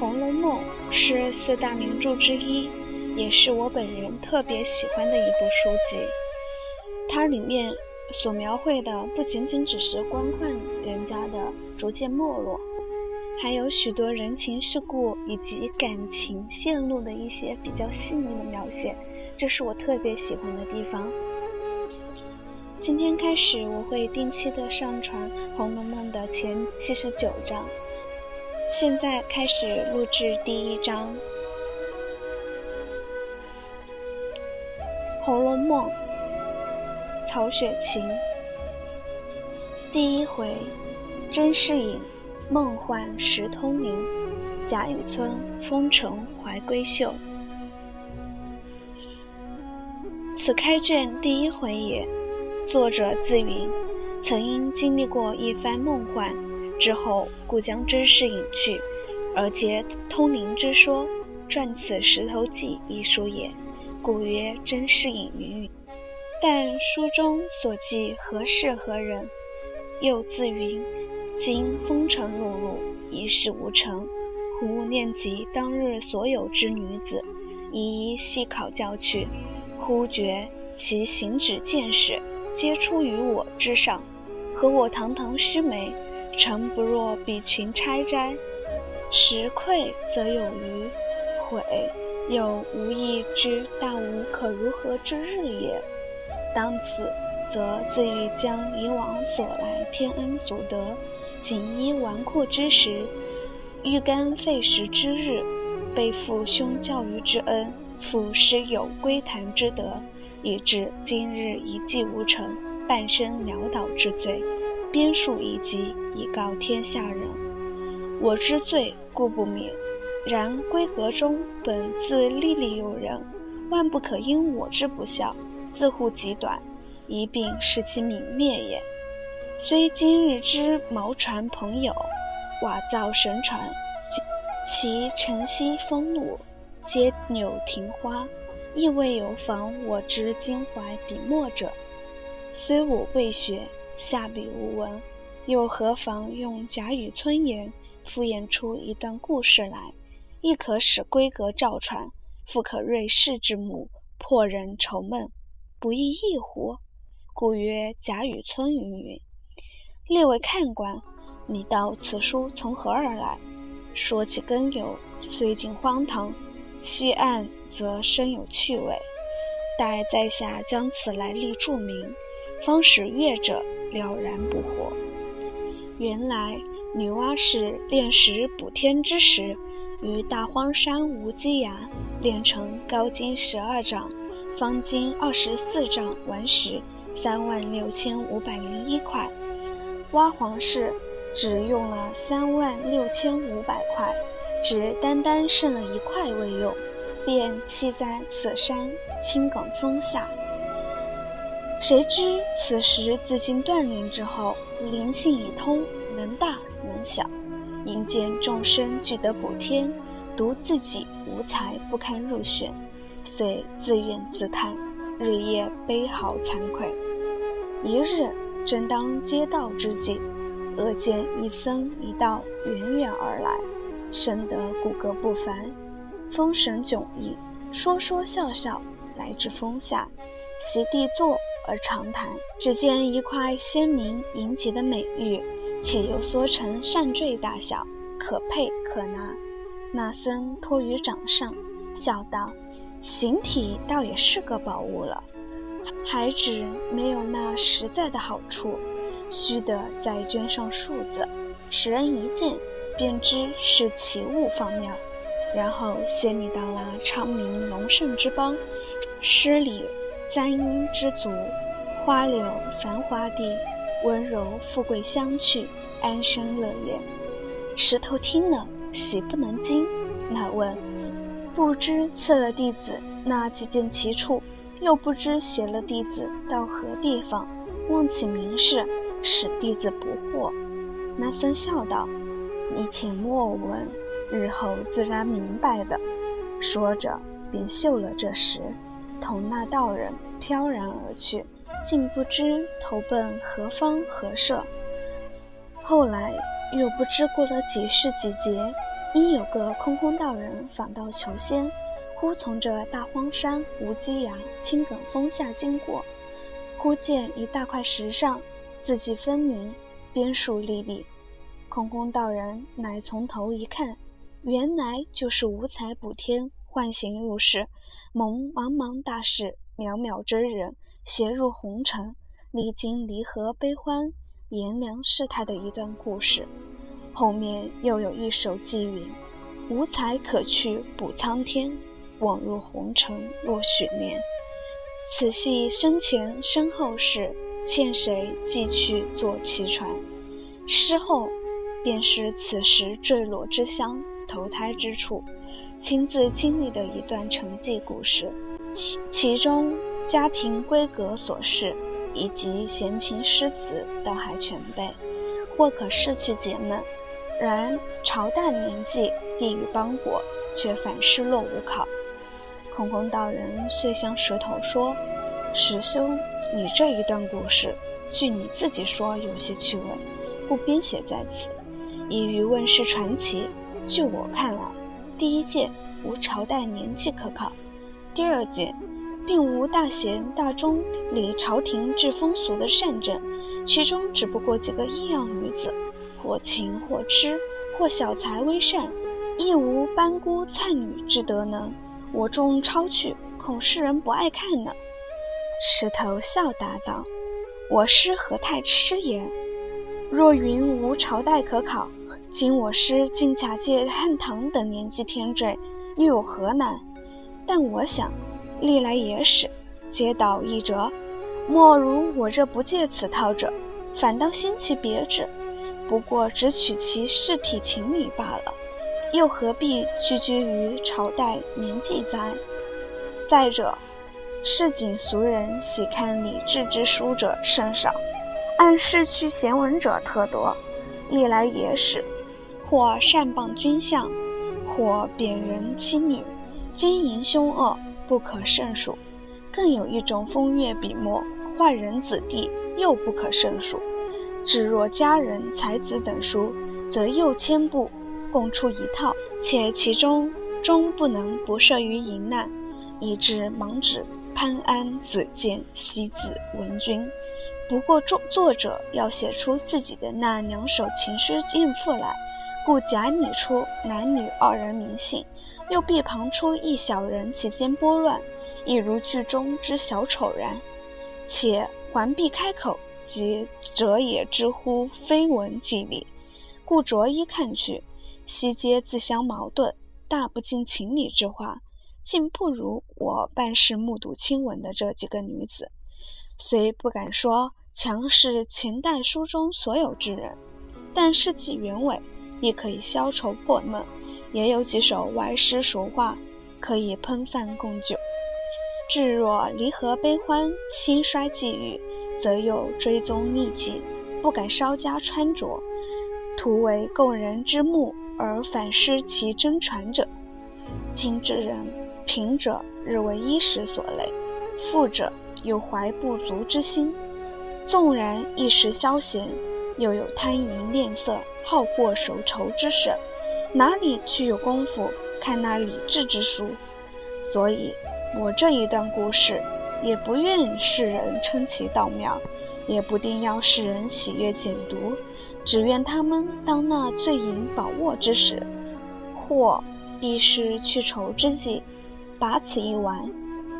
红楼梦》是四大名著之一，也是我本人特别喜欢的一部书籍。它里面所描绘的不仅仅只是官宦人家的逐渐没落，还有许多人情世故以及感情线路的一些比较细腻的描写，这是我特别喜欢的地方。今天开始，我会定期的上传《红楼梦》的前七十九章。现在开始录制第一章《红楼梦》。曹雪芹。第一回，甄士隐梦幻识通灵，贾雨村风尘怀闺秀。此开卷第一回也。作者自云，曾因经历过一番梦幻之后，故将甄士隐去，而结通灵之说，撰此《石头记》一书也，故曰甄士隐云云。但书中所记何事何人？又自云，今风尘碌碌，一事无成，忽念及当日所有之女子，一一细考教去，忽觉其行止见识。皆出于我之上，和我堂堂须眉，诚不若比群钗斋。时愧则有余，悔又无益之大无可如何之日也。当此，则自欲将以往所来天恩祖德，锦衣纨绔之时，欲干废食之日，背负兄教育之恩，负师友归谈之德。以致今日一计无成，半生潦倒之罪，编述一集以告天下人。我之罪故不免，然闺阁中本自历历有人，万不可因我之不孝，自护己短，一并使其泯灭也。虽今日之毛船朋友，瓦造神船，其晨曦风露，皆柳亭花。亦未有妨我之襟怀笔墨者，虽我未学，下笔无文，又何妨用贾雨村言敷衍出一段故事来，亦可使闺阁照传，复可瑞士之母，破人愁闷，不亦易乎？故曰贾雨村云云。列位看官，你道此书从何而来？说起根由，虽尽荒唐，细案。则深有趣味，待在下将此来历注明，方使阅者了然不惑。原来女娲氏炼石补天之时，于大荒山无稽崖炼成高经十二丈、方经二十四丈顽石三万六千五百零一块，娲皇氏只用了三万六千五百块，只单单剩了一块未用。便弃在此山青埂峰下。谁知此时自经锻炼之后，灵性已通，能大能小，因见众生俱得补天，独自己无才不堪入选，遂自怨自叹，日夜悲嚎惭愧。一日正当接道之际，恶见一僧一道远远而来，生得骨骼不凡。风神迥异，说说笑笑，来至峰下，席地坐而长谈。只见一块鲜明莹洁的美玉，且又缩成扇坠大小，可佩可拿。那僧托于掌上，笑道：“形体倒也是个宝物了，还只没有那实在的好处，须得再镌上数字，使人一见便知是奇物方妙。”然后携你到了昌明隆盛之邦，诗礼簪缨之足，花柳繁华地，温柔富贵相去，安生乐业。石头听了，喜不能禁。那问：不知赐了弟子那几件奇处，又不知携了弟子到何地方，望起名士，使弟子不惑。那僧笑道：你且莫问。日后自然明白的。说着，便绣了这石，同那道人飘然而去，竟不知投奔何方何社。后来又不知过了几世几劫，因有个空空道人访道求仙，忽从这大荒山无稽崖青埂峰下经过，忽见一大块石上字迹分明，边树立立。空空道人乃从头一看，原来就是五彩补天幻形入世，蒙茫茫大士渺渺真人携入红尘，历经离合悲欢。炎凉世态的一段故事，后面又有一首寄云：“无才可去补苍天，枉入红尘若许年。此系生前身后事，欠谁寄去作奇传？”诗后便是此时坠落之乡、投胎之处，亲自经历的一段成绩故事，其其中家庭规格琐事。以及闲情诗词倒还全备，或可拭去解闷。然朝代年纪、地域邦国，却反失落无考。空空道人遂向石头说：“师兄，你这一段故事，据你自己说有些趣味，不编写在此，以于问世传奇。据我看来，第一届无朝代年纪可考，第二届。”并无大贤大忠、理朝廷治风俗的善政，其中只不过几个异样女子，或情或痴，或小才微善，亦无班姑灿女之德能。我众抄去，恐世人不爱看呢。石头笑答道：“我师何太痴也？若云无朝代可考，今我师竟假借汉唐等年纪添缀，又有何难？但我想。”历来野史，皆导一折，莫如我这不借此套者，反倒新奇别致。不过只取其事体情理罢了，又何必拘拘于朝代年纪哉？再者，市井俗人喜看礼制之书者甚少，按市区闲文者特多。历来野史，或善谤君相，或贬人妻女，奸淫凶恶。不可胜数，更有一种风月笔墨、坏人子弟，又不可胜数。至若佳人才子等书，则又千部共出一套，且其中终不能不涉于淫难，以致盲指潘安、子建、西子、文君。不过作作者要写出自己的那两首情诗艳赋来，故假拟出男女二人名姓。又必旁出一小人其间拨乱，一如剧中之小丑然。且还必开口，即者也之乎非文即理，故着一看去，悉皆自相矛盾，大不近情理之话，竟不如我办事目睹亲闻的这几个女子。虽不敢说强是前代书中所有之人，但事迹原委，亦可以消愁破闷。也有几首歪诗俗话，可以喷饭供酒。至若离合悲欢、兴衰际遇，则又追踪匿迹，不敢稍加穿着，图为供人之目而反失其真传者。今之人，贫者日为衣食所累，富者有怀不足之心。纵然一时消闲，又有贪淫恋色、好过手愁之事。哪里去有功夫看那理智之书？所以，我这一段故事，也不愿世人称其道妙，也不定要世人喜悦简读，只愿他们当那醉饮饱卧之时，或必是去愁之际，把此一玩，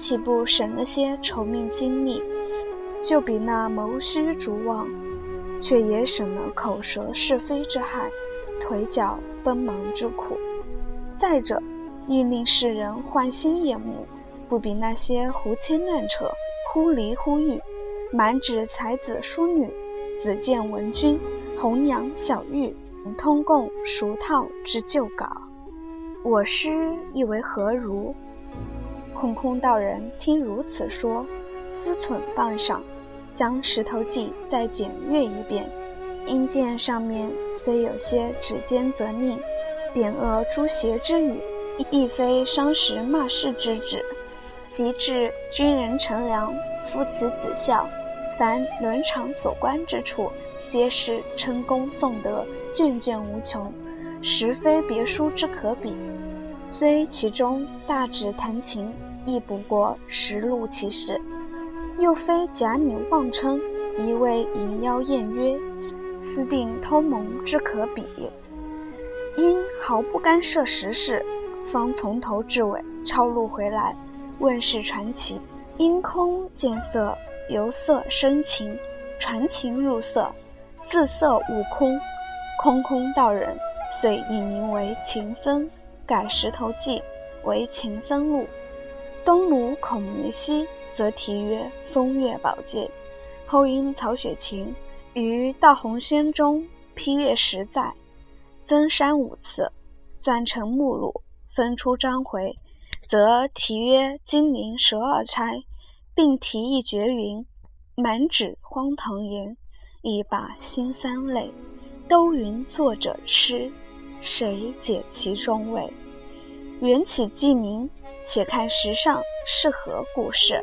岂不省了些愁命精力？就比那谋虚逐妄，却也省了口舌是非之害。腿脚奔忙之苦，再者，亦令世人换心眼目，不比那些胡牵乱扯、忽离忽遇、满纸才子淑女、子建文君、红娘小玉、通共熟套之旧稿。我师意为何如？空空道人听如此说，思忖半晌，将《石头记》再检阅一遍。因见上面虽有些指尖责佞、贬恶诛邪之语，亦非伤时骂世之旨。及至军人乘凉、夫慈子孝，凡伦常所关之处，皆是称功颂德，卷卷无穷。实非别书之可比。虽其中大指弹琴，亦不过实录其事，又非假拟妄称，一味引邀宴约，私定偷蒙之可比。因毫不干涉时事，方从头至尾抄录回来，问世传奇。因空见色，由色生情，传情入色，自色悟空，空空道人，遂以名为情僧，改《石头记》为《情僧录》。东鲁孔明西则题曰《风月宝鉴》。后因曹雪芹于《道红轩》中批阅十载。增删五次，纂成目录，分出章回，则题曰《金陵十二钗》，并题一绝云：“满纸荒唐言，一把辛酸泪。都云作者痴，谁解其中味？”缘起既明，且看时尚是何故事。